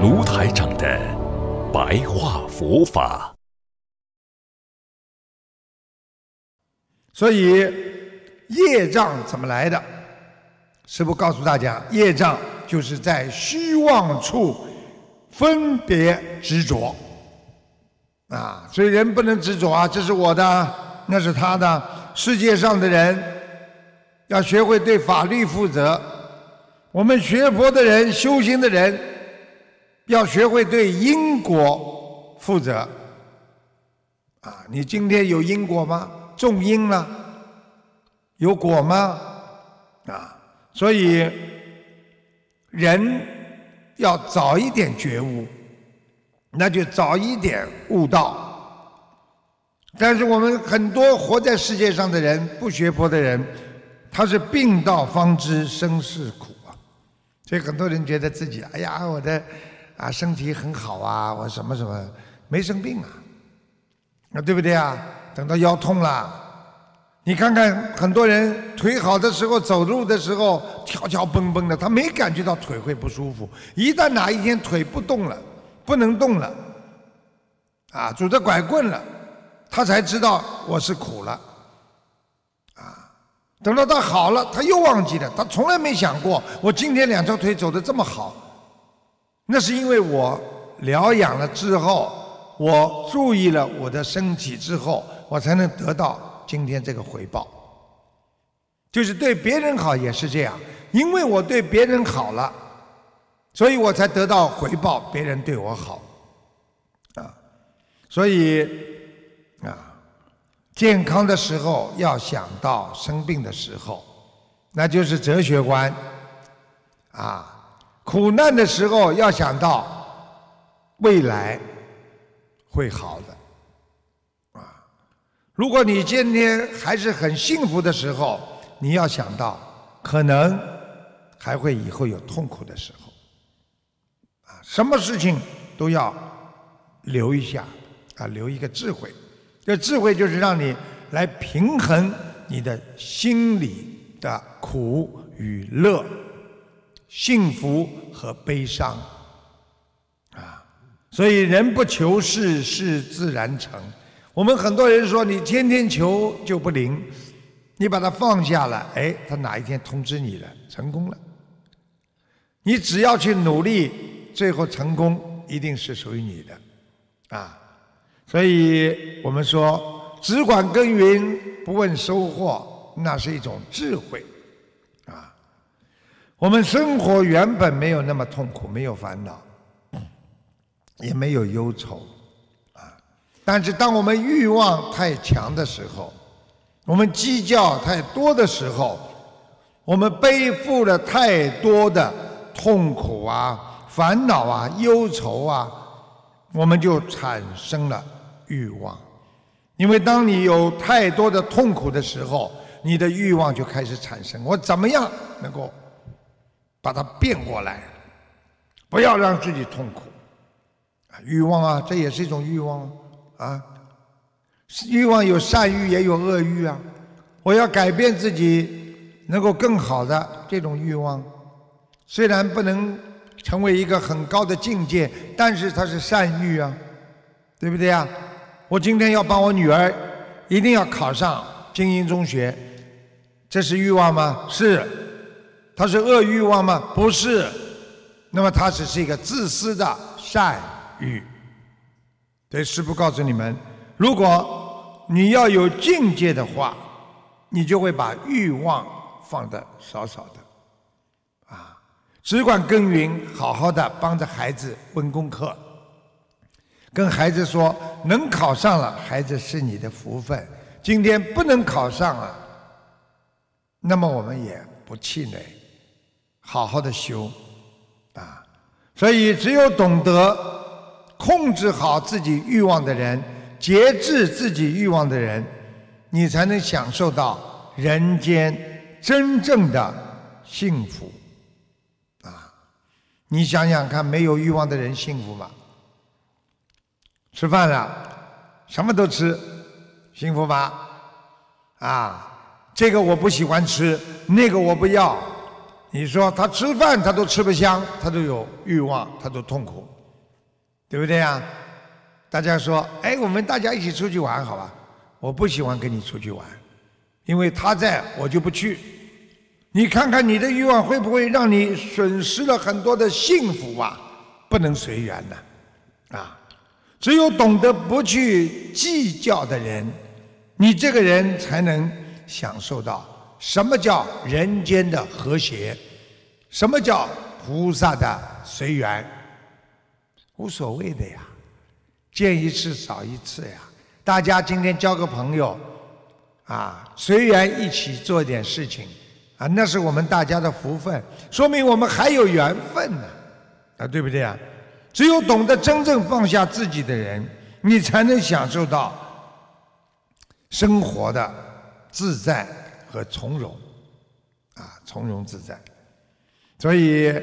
卢台长的白话佛法。所以业障怎么来的？师父告诉大家，业障就是在虚妄处分别执着啊！所以人不能执着啊，这是我的，那是他的。世界上的人要学会对法律负责。我们学佛的人、修行的人，要学会对因果负责。啊，你今天有因果吗？种因了，有果吗？啊，所以人要早一点觉悟，那就早一点悟道。但是我们很多活在世界上的人，不学佛的人，他是病到方知生是苦啊。所以很多人觉得自己，哎呀，我的啊身体很好啊，我什么什么没生病啊，啊对不对啊？等到腰痛了，你看看很多人腿好的时候走路的时候跳跳蹦蹦的，他没感觉到腿会不舒服。一旦哪一天腿不动了，不能动了，啊拄着拐棍了，他才知道我是苦了。啊等到他好了，他又忘记了。他从来没想过，我今天两条腿走得这么好，那是因为我疗养了之后，我注意了我的身体之后，我才能得到今天这个回报。就是对别人好也是这样，因为我对别人好了，所以我才得到回报。别人对我好，啊，所以啊。健康的时候要想到生病的时候，那就是哲学观。啊，苦难的时候要想到未来会好的。啊，如果你今天还是很幸福的时候，你要想到可能还会以后有痛苦的时候。啊，什么事情都要留一下，啊，留一个智慧。这智慧就是让你来平衡你的心里的苦与乐、幸福和悲伤，啊！所以人不求事，事自然成。我们很多人说你天天求就不灵，你把它放下了，哎，他哪一天通知你了，成功了。你只要去努力，最后成功一定是属于你的，啊！所以我们说，只管耕耘不问收获，那是一种智慧，我们生活原本没有那么痛苦，没有烦恼，也没有忧愁，啊。但是当我们欲望太强的时候，我们计较太多的时候，我们背负了太多的痛苦啊、烦恼啊、忧愁啊，我们就产生了。欲望，因为当你有太多的痛苦的时候，你的欲望就开始产生。我怎么样能够把它变过来？不要让自己痛苦。欲望啊，这也是一种欲望啊。欲望有善欲，也有恶欲啊。我要改变自己，能够更好的这种欲望，虽然不能成为一个很高的境界，但是它是善欲啊，对不对啊？我今天要帮我女儿，一定要考上精英中学，这是欲望吗？是，他是恶欲望吗？不是，那么他只是一个自私的善欲。对，师父告诉你们，如果你要有境界的话，你就会把欲望放得少少的，啊，只管耕耘，好好的帮着孩子温功课。跟孩子说，能考上了，孩子是你的福分。今天不能考上了，那么我们也不气馁，好好的修，啊，所以，只有懂得控制好自己欲望的人，节制自己欲望的人，你才能享受到人间真正的幸福。啊，你想想看，没有欲望的人幸福吗？吃饭了，什么都吃，幸福吗？啊，这个我不喜欢吃，那个我不要。你说他吃饭他都吃不香，他都有欲望，他都痛苦，对不对呀？大家说，哎，我们大家一起出去玩好吧？我不喜欢跟你出去玩，因为他在我就不去。你看看你的欲望会不会让你损失了很多的幸福啊？不能随缘的，啊！只有懂得不去计较的人，你这个人才能享受到。什么叫人间的和谐？什么叫菩萨的随缘？无所谓的呀，见一次少一次呀。大家今天交个朋友，啊，随缘一起做点事情，啊，那是我们大家的福分，说明我们还有缘分呢，啊，对不对啊？只有懂得真正放下自己的人，你才能享受到生活的自在。和从容，啊，从容自在。所以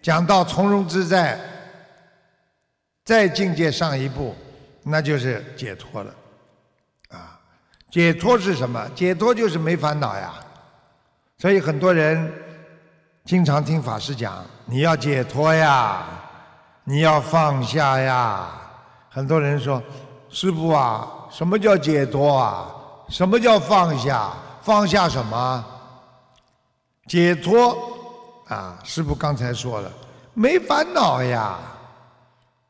讲到从容自在，再境界上一步，那就是解脱了。啊，解脱是什么？解脱就是没烦恼呀。所以很多人经常听法师讲，你要解脱呀，你要放下呀。很多人说，师傅啊，什么叫解脱啊？什么叫放下？放下什么？解脱啊！师傅刚才说了，没烦恼呀。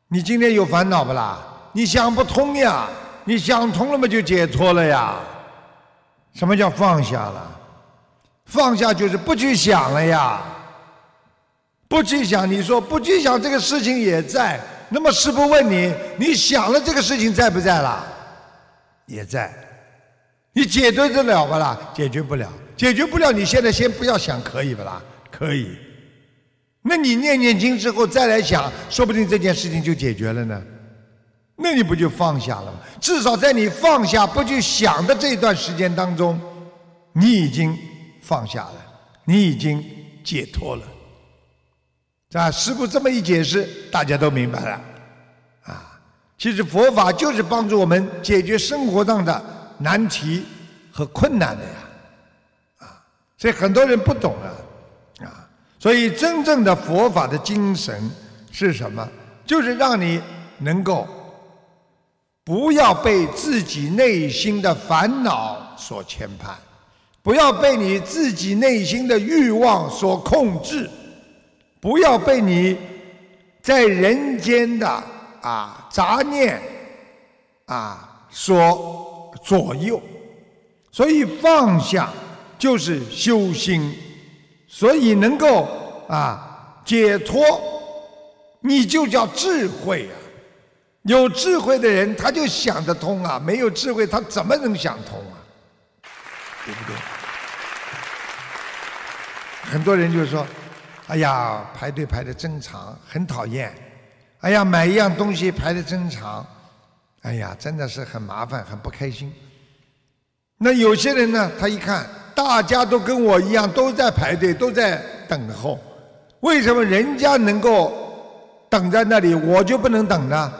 你今天有烦恼不啦？你想不通呀？你想通了嘛，就解脱了呀。什么叫放下了？放下就是不去想了呀。不去想，你说不去想这个事情也在。那么师傅问你，你想了这个事情在不在了？也在。你解决得了不啦？解决不了，解决不了。你现在先不要想，可以不啦？可以。那你念念经之后再来想，说不定这件事情就解决了呢。那你不就放下了吗？至少在你放下不去想的这段时间当中，你已经放下了，你已经解脱了。啊？师傅这么一解释，大家都明白了。啊，其实佛法就是帮助我们解决生活上的。难题和困难的呀，啊，所以很多人不懂啊，啊，所以真正的佛法的精神是什么？就是让你能够不要被自己内心的烦恼所牵绊，不要被你自己内心的欲望所控制，不要被你在人间的啊杂念啊所。左右，所以放下就是修心，所以能够啊解脱，你就叫智慧啊。有智慧的人他就想得通啊，没有智慧他怎么能想通啊？对不对？很多人就说：“哎呀，排队排的真长，很讨厌。哎呀，买一样东西排的真长。”哎呀，真的是很麻烦，很不开心。那有些人呢，他一看大家都跟我一样，都在排队，都在等候，为什么人家能够等在那里，我就不能等呢？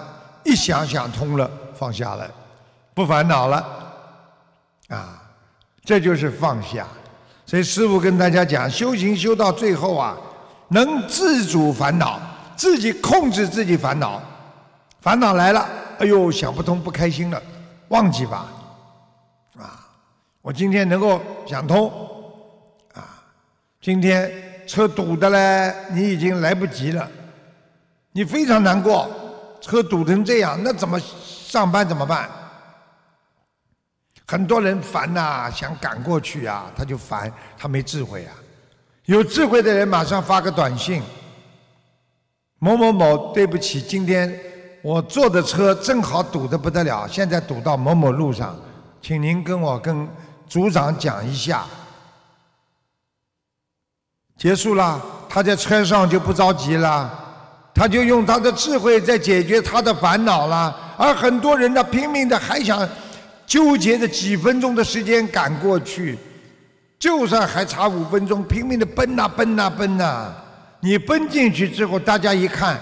一想想通了，放下了，不烦恼了，啊，这就是放下。所以师父跟大家讲，修行修到最后啊，能自主烦恼，自己控制自己烦恼，烦恼来了。哎呦，想不通，不开心了，忘记吧，啊！我今天能够想通，啊！今天车堵的嘞，你已经来不及了，你非常难过，车堵成这样，那怎么上班怎么办？很多人烦呐，想赶过去啊，他就烦，他没智慧啊。有智慧的人马上发个短信：某某某，对不起，今天。我坐的车正好堵得不得了，现在堵到某某路上，请您跟我跟组长讲一下。结束了，他在车上就不着急了，他就用他的智慧在解决他的烦恼了。而很多人呢，拼命的还想纠结着几分钟的时间赶过去，就算还差五分钟，拼命的奔呐奔呐奔呐。你奔进去之后，大家一看，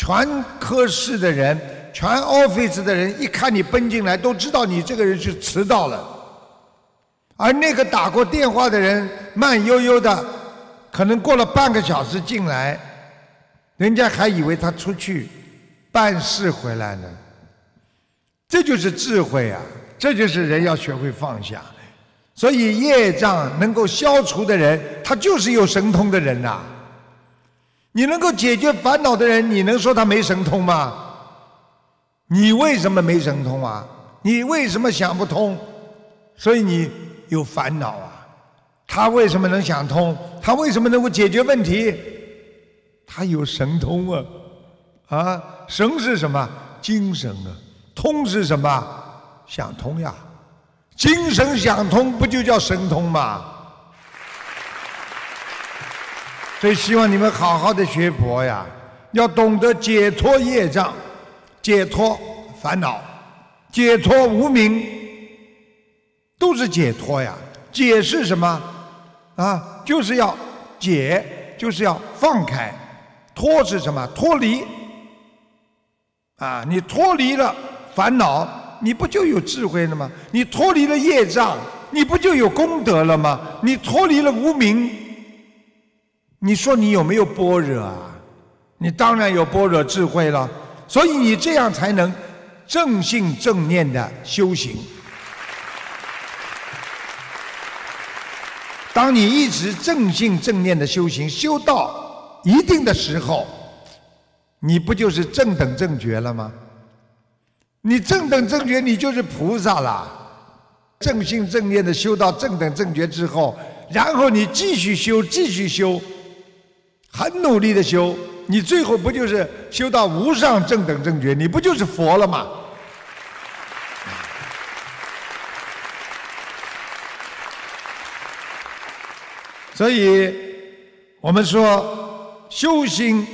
全科室的人、全 office 的人一看你奔进来，都知道你这个人是迟到了。而那个打过电话的人，慢悠悠的，可能过了半个小时进来，人家还以为他出去办事回来了。这就是智慧啊！这就是人要学会放下。所以业障能够消除的人，他就是有神通的人呐。你能够解决烦恼的人，你能说他没神通吗？你为什么没神通啊？你为什么想不通？所以你有烦恼啊。他为什么能想通？他为什么能够解决问题？他有神通啊！啊，神是什么？精神啊！通是什么？想通呀，精神想通不就叫神通吗？所以希望你们好好的学佛呀，要懂得解脱业障，解脱烦恼，解脱无明，都是解脱呀。解是什么？啊，就是要解，就是要放开。脱是什么？脱离。啊，你脱离了。烦恼，你不就有智慧了吗？你脱离了业障，你不就有功德了吗？你脱离了无名，你说你有没有般若啊？你当然有般若智慧了。所以你这样才能正信正念的修行。当你一直正信正念的修行，修到一定的时候，你不就是正等正觉了吗？你正等正觉，你就是菩萨了。正信正念的修到正等正觉之后，然后你继续修，继续修，很努力的修，你最后不就是修到无上正等正觉？你不就是佛了吗？所以，我们说修心，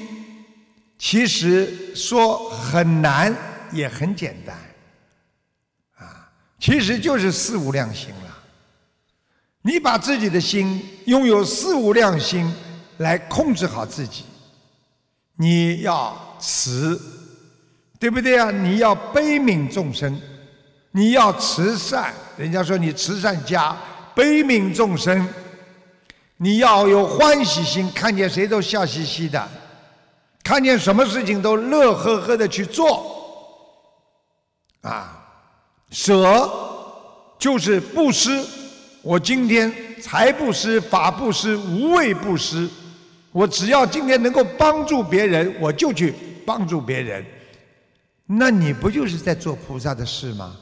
其实说很难。也很简单，啊，其实就是四无量心了。你把自己的心拥有四无量心来控制好自己，你要慈，对不对啊？你要悲悯众生，你要慈善。人家说你慈善家，悲悯众生，你要有欢喜心，看见谁都笑嘻嘻的，看见什么事情都乐呵呵的去做。啊，舍就是布施。我今天财布施、法布施、无畏布施。我只要今天能够帮助别人，我就去帮助别人。那你不就是在做菩萨的事吗？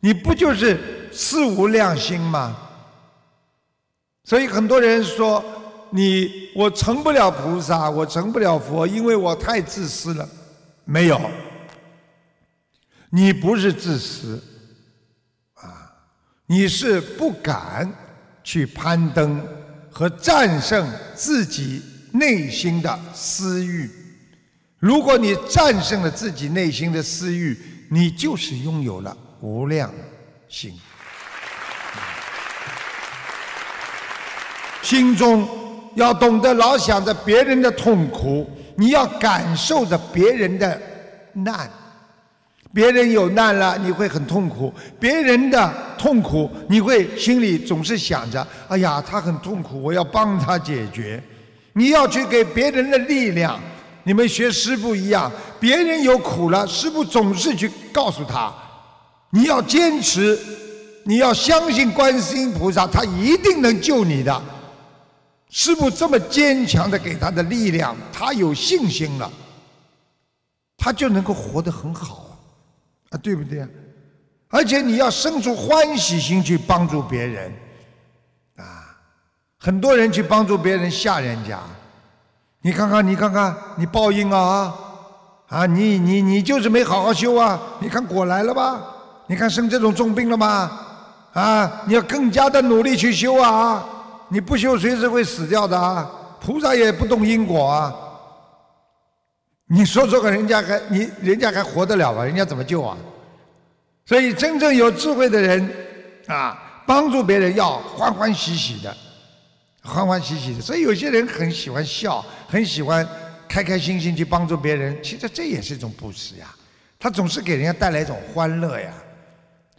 你不就是四无量心吗？所以很多人说你我成不了菩萨，我成不了佛，因为我太自私了。没有。你不是自私，啊，你是不敢去攀登和战胜自己内心的私欲。如果你战胜了自己内心的私欲，你就是拥有了无量心。心中要懂得老想着别人的痛苦，你要感受着别人的难。别人有难了，你会很痛苦；别人的痛苦，你会心里总是想着：“哎呀，他很痛苦，我要帮他解决。”你要去给别人的力量。你们学师傅一样，别人有苦了，师傅总是去告诉他：“你要坚持，你要相信观世音菩萨，他一定能救你的。”师傅这么坚强的给他的力量，他有信心了，他就能够活得很好。啊，对不对？而且你要生出欢喜心去帮助别人，很多人去帮助别人吓人家，你看看，你看看，你报应啊！啊，你你你就是没好好修啊！你看果来了吧？你看生这种重病了吗？啊，你要更加的努力去修啊！你不修，随时会死掉的啊！菩萨也不懂因果啊！你说说看，人家还你人家还活得了吗？人家怎么救啊？所以真正有智慧的人啊，帮助别人要欢欢喜喜的，欢欢喜喜的。所以有些人很喜欢笑，很喜欢开开心心去帮助别人。其实这也是一种布施呀，他总是给人家带来一种欢乐呀。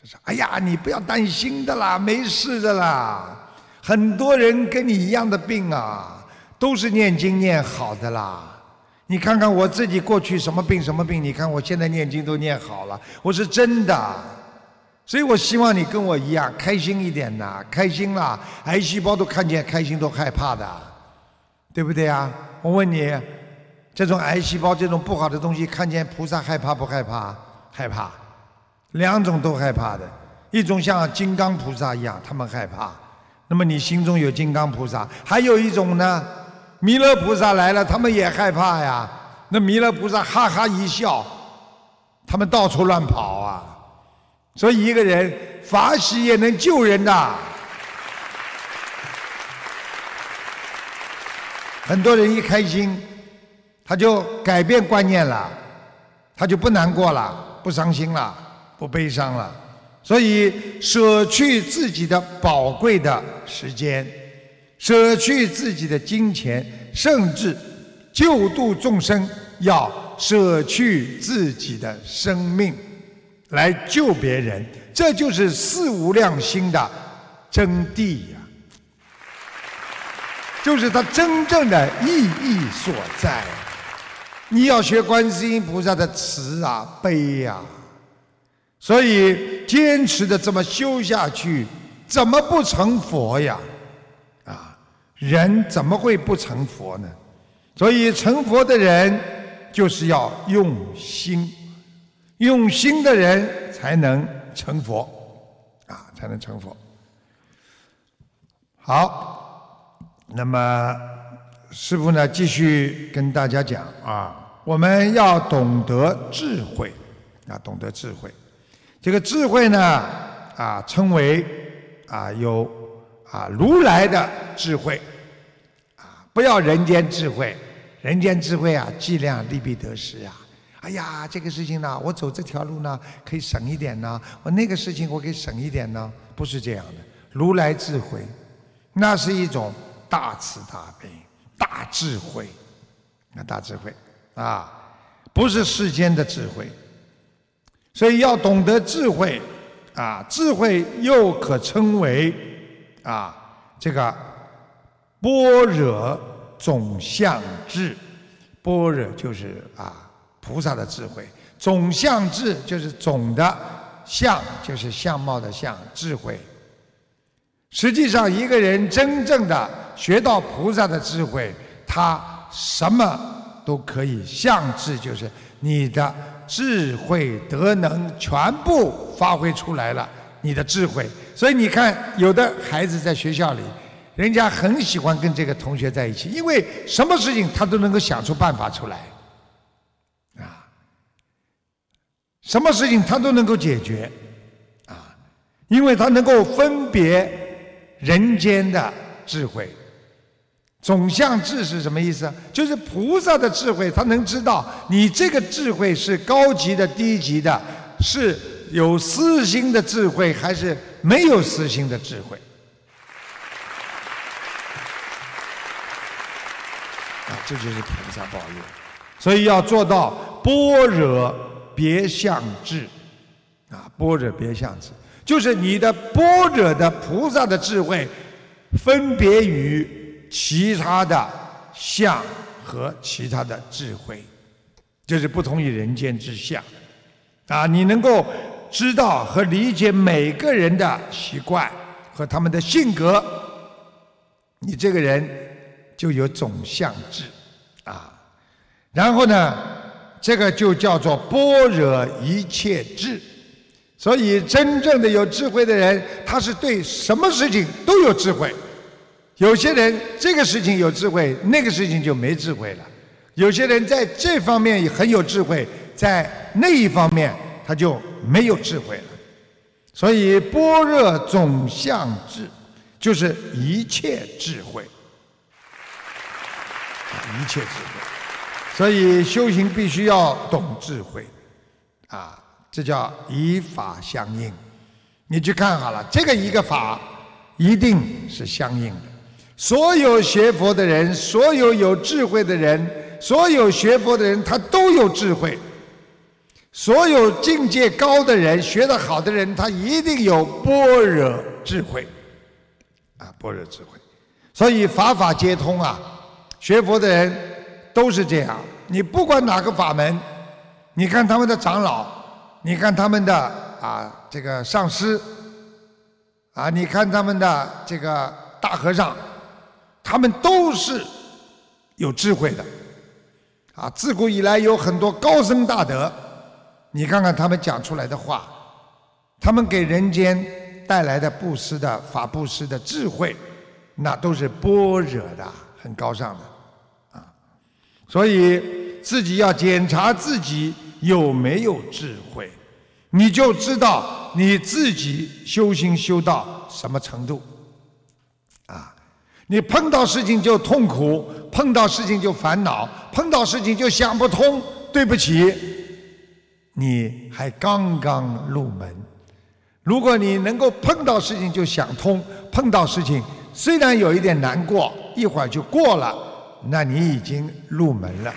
就是哎呀，你不要担心的啦，没事的啦。很多人跟你一样的病啊，都是念经念好的啦。你看看我自己过去什么病什么病，你看我现在念经都念好了，我是真的。所以我希望你跟我一样开心一点呐，开心啦，癌细胞都看见开心都害怕的，对不对啊？我问你，这种癌细胞这种不好的东西看见菩萨害怕不害怕？害怕，两种都害怕的。一种像金刚菩萨一样，他们害怕。那么你心中有金刚菩萨，还有一种呢？弥勒菩萨来了，他们也害怕呀。那弥勒菩萨哈哈一笑，他们到处乱跑啊。所以一个人法喜也能救人的。很多人一开心，他就改变观念了，他就不难过了，不伤心了，不悲伤了。所以舍去自己的宝贵的时间。舍去自己的金钱，甚至救度众生，要舍去自己的生命来救别人，这就是四无量心的真谛呀，就是它真正的意义所在。你要学观世音菩萨的慈啊、悲呀，所以坚持的这么修下去，怎么不成佛呀？啊人怎么会不成佛呢？所以成佛的人就是要用心，用心的人才能成佛，啊，才能成佛。好，那么师傅呢，继续跟大家讲啊，我们要懂得智慧，啊，懂得智慧。这个智慧呢，啊，称为啊有。啊，如来的智慧，啊，不要人间智慧，人间智慧啊，计量利弊得失啊。哎呀，这个事情呢，我走这条路呢，可以省一点呢；我那个事情我可以省一点呢，不是这样的。如来智慧，那是一种大慈大悲、大智慧，那大智慧啊，不是世间的智慧。所以要懂得智慧，啊，智慧又可称为。啊，这个般若总相智，般若就是啊菩萨的智慧，总相智就是总的相，就是相貌的相，智慧。实际上，一个人真正的学到菩萨的智慧，他什么都可以相智，就是你的智慧德能全部发挥出来了。你的智慧，所以你看，有的孩子在学校里，人家很喜欢跟这个同学在一起，因为什么事情他都能够想出办法出来，啊，什么事情他都能够解决，啊，因为他能够分别人间的智慧，总相智是什么意思？就是菩萨的智慧，他能知道你这个智慧是高级的、低级的，是。有私心的智慧还是没有私心的智慧？啊，这就是菩萨保佑。所以要做到般若别相智，啊，般若别相智，就是你的般若的菩萨的智慧，分别于其他的相和其他的智慧，就是不同于人间之相。啊，你能够。知道和理解每个人的习惯和他们的性格，你这个人就有总相智啊。然后呢，这个就叫做般若一切智。所以，真正的有智慧的人，他是对什么事情都有智慧。有些人这个事情有智慧，那个事情就没智慧了。有些人在这方面也很有智慧，在那一方面他就。没有智慧了，所以般若总相智就是一切智慧，一切智慧。所以修行必须要懂智慧，啊，这叫以法相应。你去看好了，这个一个法一定是相应的。所有学佛的人，所有有智慧的人，所有学佛的人，他都有智慧。所有境界高的人，学得好的人，他一定有般若智慧，啊，般若智慧。所以法法皆通啊，学佛的人都是这样。你不管哪个法门，你看他们的长老，你看他们的啊这个上师，啊，你看他们的这个大和尚，他们都是有智慧的，啊，自古以来有很多高僧大德。你看看他们讲出来的话，他们给人间带来的布施的法布施的智慧，那都是般若的，很高尚的，所以自己要检查自己有没有智慧，你就知道你自己修行修到什么程度，啊，你碰到事情就痛苦，碰到事情就烦恼，碰到事情就想不通，对不起。你还刚刚入门，如果你能够碰到事情就想通，碰到事情虽然有一点难过，一会儿就过了，那你已经入门了。